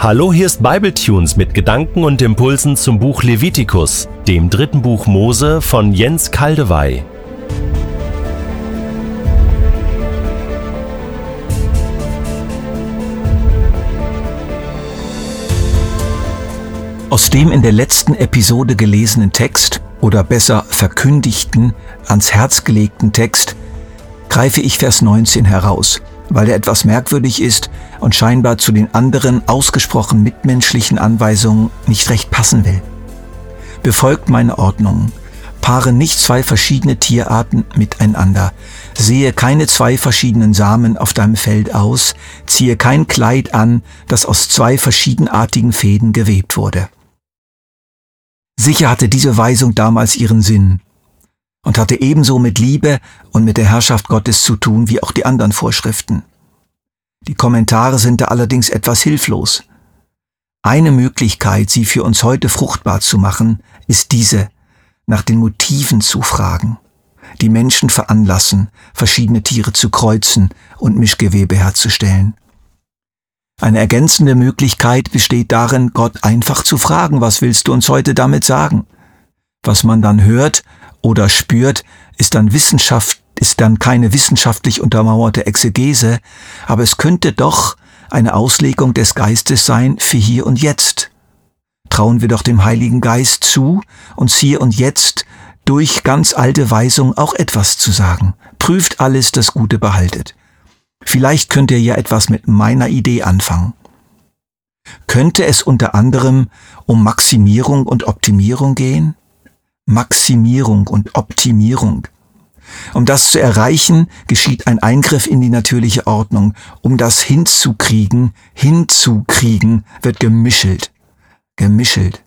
Hallo, hier ist Bibletunes mit Gedanken und Impulsen zum Buch Levitikus, dem dritten Buch Mose von Jens Kaldewey. Aus dem in der letzten Episode gelesenen Text oder besser verkündigten, ans Herz gelegten Text greife ich Vers 19 heraus, weil er etwas merkwürdig ist und scheinbar zu den anderen ausgesprochen mitmenschlichen Anweisungen nicht recht passen will. Befolgt meine Ordnungen, paare nicht zwei verschiedene Tierarten miteinander, sehe keine zwei verschiedenen Samen auf deinem Feld aus, ziehe kein Kleid an, das aus zwei verschiedenartigen Fäden gewebt wurde. Sicher hatte diese Weisung damals ihren Sinn und hatte ebenso mit Liebe und mit der Herrschaft Gottes zu tun wie auch die anderen Vorschriften. Die Kommentare sind da allerdings etwas hilflos. Eine Möglichkeit, sie für uns heute fruchtbar zu machen, ist diese, nach den Motiven zu fragen, die Menschen veranlassen, verschiedene Tiere zu kreuzen und Mischgewebe herzustellen. Eine ergänzende Möglichkeit besteht darin, Gott einfach zu fragen, was willst du uns heute damit sagen? Was man dann hört oder spürt, ist dann Wissenschaft, ist dann keine wissenschaftlich untermauerte Exegese, aber es könnte doch eine Auslegung des Geistes sein für hier und jetzt. Trauen wir doch dem Heiligen Geist zu, uns hier und jetzt durch ganz alte Weisung auch etwas zu sagen. Prüft alles, das Gute behaltet. Vielleicht könnt ihr ja etwas mit meiner Idee anfangen. Könnte es unter anderem um Maximierung und Optimierung gehen? Maximierung und Optimierung. Um das zu erreichen, geschieht ein Eingriff in die natürliche Ordnung. Um das hinzukriegen, hinzukriegen, wird gemischelt. Gemischelt.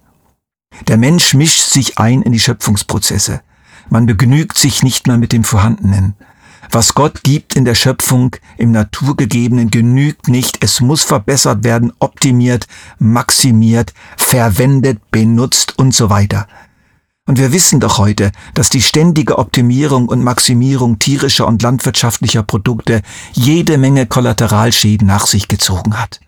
Der Mensch mischt sich ein in die Schöpfungsprozesse. Man begnügt sich nicht mehr mit dem Vorhandenen. Was Gott gibt in der Schöpfung, im Naturgegebenen, genügt nicht. Es muss verbessert werden, optimiert, maximiert, verwendet, benutzt und so weiter. Und wir wissen doch heute, dass die ständige Optimierung und Maximierung tierischer und landwirtschaftlicher Produkte jede Menge Kollateralschäden nach sich gezogen hat.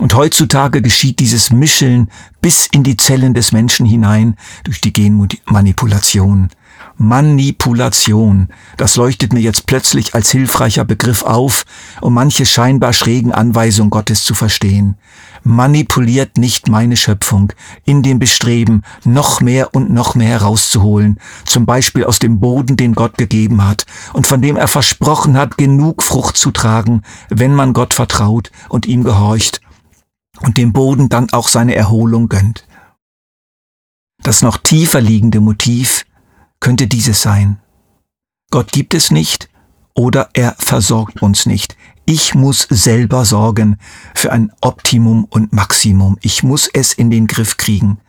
Und heutzutage geschieht dieses Mischeln bis in die Zellen des Menschen hinein durch die Genmanipulation. Manipulation. Das leuchtet mir jetzt plötzlich als hilfreicher Begriff auf, um manche scheinbar schrägen Anweisungen Gottes zu verstehen. Manipuliert nicht meine Schöpfung in dem Bestreben, noch mehr und noch mehr herauszuholen, zum Beispiel aus dem Boden, den Gott gegeben hat und von dem er versprochen hat, genug Frucht zu tragen, wenn man Gott vertraut und ihm gehorcht und dem Boden dann auch seine Erholung gönnt. Das noch tiefer liegende Motiv könnte dieses sein. Gott gibt es nicht oder er versorgt uns nicht. Ich muss selber sorgen für ein Optimum und Maximum. Ich muss es in den Griff kriegen.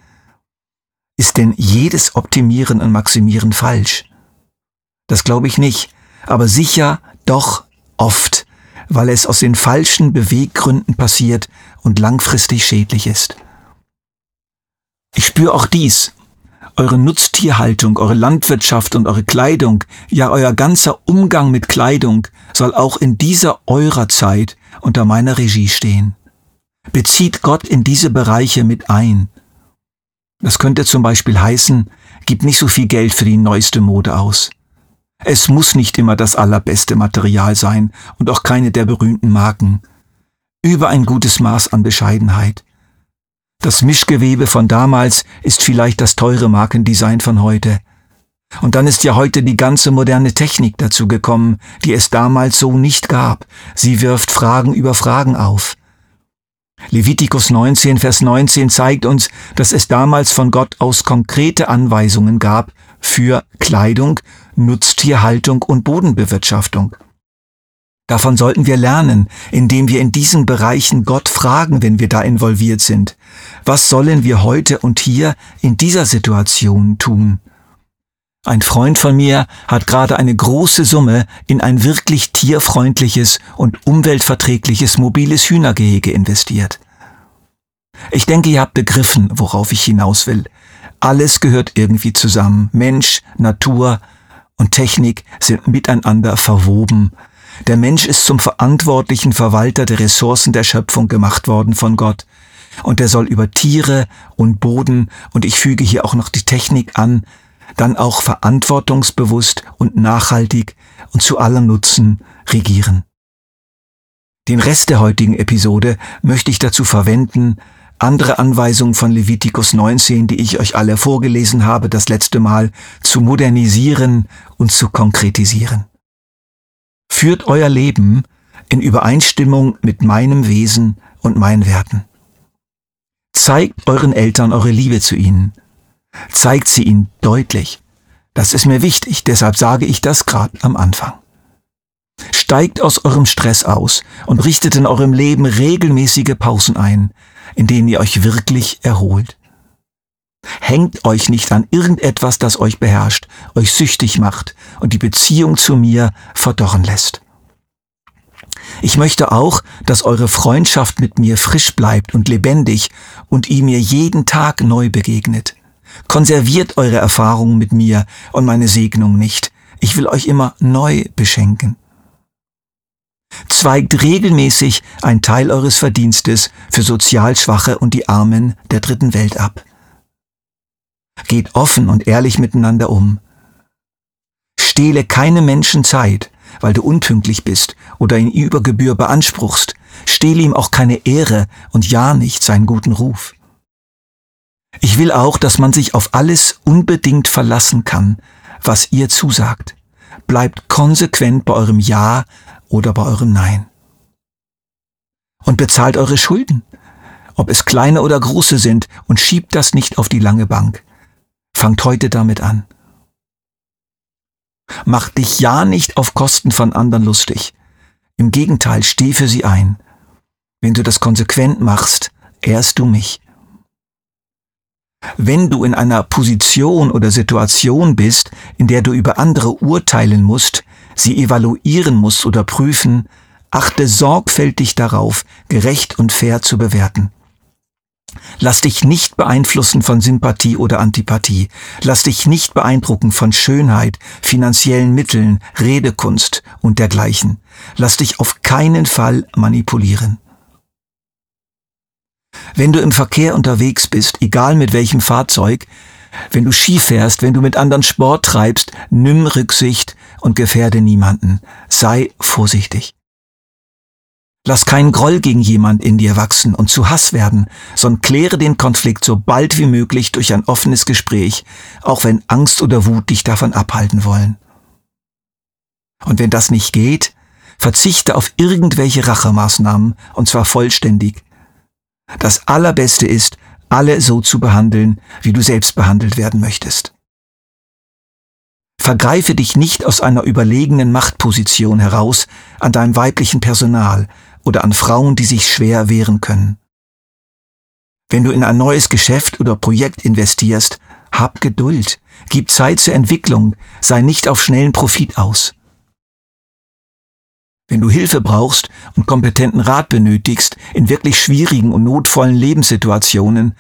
Ist denn jedes Optimieren und Maximieren falsch? Das glaube ich nicht, aber sicher doch oft, weil es aus den falschen Beweggründen passiert und langfristig schädlich ist. Ich spüre auch dies eure Nutztierhaltung, eure Landwirtschaft und eure Kleidung, ja euer ganzer Umgang mit Kleidung soll auch in dieser eurer Zeit unter meiner Regie stehen. Bezieht Gott in diese Bereiche mit ein. Das könnte zum Beispiel heißen, gib nicht so viel Geld für die neueste Mode aus. Es muss nicht immer das allerbeste Material sein und auch keine der berühmten Marken. Über ein gutes Maß an Bescheidenheit. Das Mischgewebe von damals ist vielleicht das teure Markendesign von heute. Und dann ist ja heute die ganze moderne Technik dazu gekommen, die es damals so nicht gab. Sie wirft Fragen über Fragen auf. Levitikus 19, Vers 19 zeigt uns, dass es damals von Gott aus konkrete Anweisungen gab für Kleidung, Nutztierhaltung und Bodenbewirtschaftung. Davon sollten wir lernen, indem wir in diesen Bereichen Gott fragen, wenn wir da involviert sind. Was sollen wir heute und hier in dieser Situation tun? Ein Freund von mir hat gerade eine große Summe in ein wirklich tierfreundliches und umweltverträgliches mobiles Hühnergehege investiert. Ich denke, ihr habt begriffen, worauf ich hinaus will. Alles gehört irgendwie zusammen. Mensch, Natur und Technik sind miteinander verwoben Der Mensch ist zum verantwortlichen Verwalter der Ressourcen der Schöpfung gemacht worden von Gott. Und er soll über Tiere und Boden, und ich füge hier auch noch die Technik an, dann auch verantwortungsbewusst und nachhaltig und zu allem Nutzen regieren. Den Rest der heutigen Episode möchte ich dazu verwenden, andere Anweisungen von Levitikus 19, die ich euch alle vorgelesen habe, das letzte Mal zu modernisieren und zu konkretisieren. Führt euer Leben in Übereinstimmung mit meinem Wesen und meinen Werten. Zeigt euren Eltern eure Liebe zu ihnen. Zeigt sie ihnen deutlich. Das ist mir wichtig, deshalb sage ich das gerade am Anfang. Steigt aus eurem Stress aus und richtet in eurem Leben regelmäßige Pausen ein, in denen ihr euch wirklich erholt. Hängt euch nicht an irgendetwas, das euch beherrscht, euch süchtig macht und die Beziehung zu mir verdorren lässt. Ich möchte auch, dass eure Freundschaft mit mir frisch bleibt und lebendig und ihr mir jeden Tag neu begegnet. Konserviert eure Erfahrungen mit mir und meine Segnung nicht. Ich will euch immer neu beschenken. Zweigt regelmäßig ein Teil eures Verdienstes für sozial Schwache und die Armen der dritten Welt ab. Geht offen und ehrlich miteinander um. Stehle keine Menschen Zeit, weil du unpünktlich bist oder ihn über Gebühr beanspruchst. Stehle ihm auch keine Ehre und ja nicht seinen guten Ruf. Ich will auch, dass man sich auf alles unbedingt verlassen kann, was ihr zusagt. Bleibt konsequent bei eurem Ja oder bei eurem Nein. Und bezahlt eure Schulden, ob es kleine oder große sind, und schiebt das nicht auf die lange Bank. Fangt heute damit an. Mach dich ja nicht auf Kosten von anderen lustig. Im Gegenteil, steh für sie ein. Wenn du das konsequent machst, ehrst du mich. Wenn du in einer Position oder Situation bist, in der du über andere urteilen musst, sie evaluieren musst oder prüfen, achte sorgfältig darauf, gerecht und fair zu bewerten. Lass dich nicht beeinflussen von Sympathie oder Antipathie. Lass dich nicht beeindrucken von Schönheit, finanziellen Mitteln, Redekunst und dergleichen. Lass dich auf keinen Fall manipulieren. Wenn du im Verkehr unterwegs bist, egal mit welchem Fahrzeug, wenn du Ski fährst, wenn du mit anderen Sport treibst, nimm Rücksicht und gefährde niemanden. Sei vorsichtig. Lass keinen Groll gegen jemand in dir wachsen und zu Hass werden, sondern kläre den Konflikt so bald wie möglich durch ein offenes Gespräch, auch wenn Angst oder Wut dich davon abhalten wollen. Und wenn das nicht geht, verzichte auf irgendwelche Rachemaßnahmen, und zwar vollständig. Das Allerbeste ist, alle so zu behandeln, wie du selbst behandelt werden möchtest. Vergreife dich nicht aus einer überlegenen Machtposition heraus an deinem weiblichen Personal, oder an Frauen, die sich schwer wehren können. Wenn du in ein neues Geschäft oder Projekt investierst, hab Geduld, gib Zeit zur Entwicklung, sei nicht auf schnellen Profit aus. Wenn du Hilfe brauchst und kompetenten Rat benötigst in wirklich schwierigen und notvollen Lebenssituationen,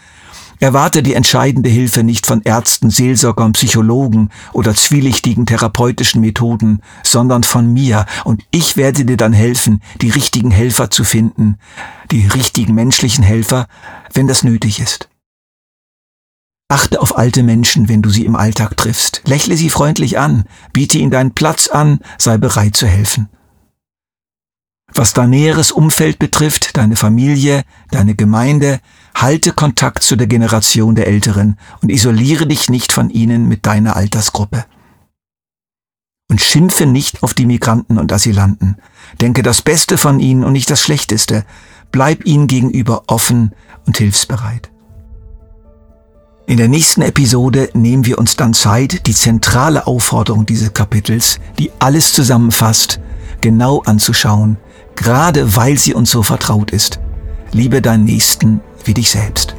Erwarte die entscheidende Hilfe nicht von Ärzten, Seelsorgern, Psychologen oder zwielichtigen therapeutischen Methoden, sondern von mir, und ich werde dir dann helfen, die richtigen Helfer zu finden, die richtigen menschlichen Helfer, wenn das nötig ist. Achte auf alte Menschen, wenn du sie im Alltag triffst. Lächle sie freundlich an, biete ihnen deinen Platz an, sei bereit zu helfen. Was dein näheres Umfeld betrifft, deine Familie, deine Gemeinde, halte Kontakt zu der Generation der Älteren und isoliere dich nicht von ihnen mit deiner Altersgruppe. Und schimpfe nicht auf die Migranten und Asylanten. Denke das Beste von ihnen und nicht das Schlechteste. Bleib ihnen gegenüber offen und hilfsbereit. In der nächsten Episode nehmen wir uns dann Zeit, die zentrale Aufforderung dieses Kapitels, die alles zusammenfasst, genau anzuschauen gerade weil sie uns so vertraut ist. Liebe deinen Nächsten wie dich selbst.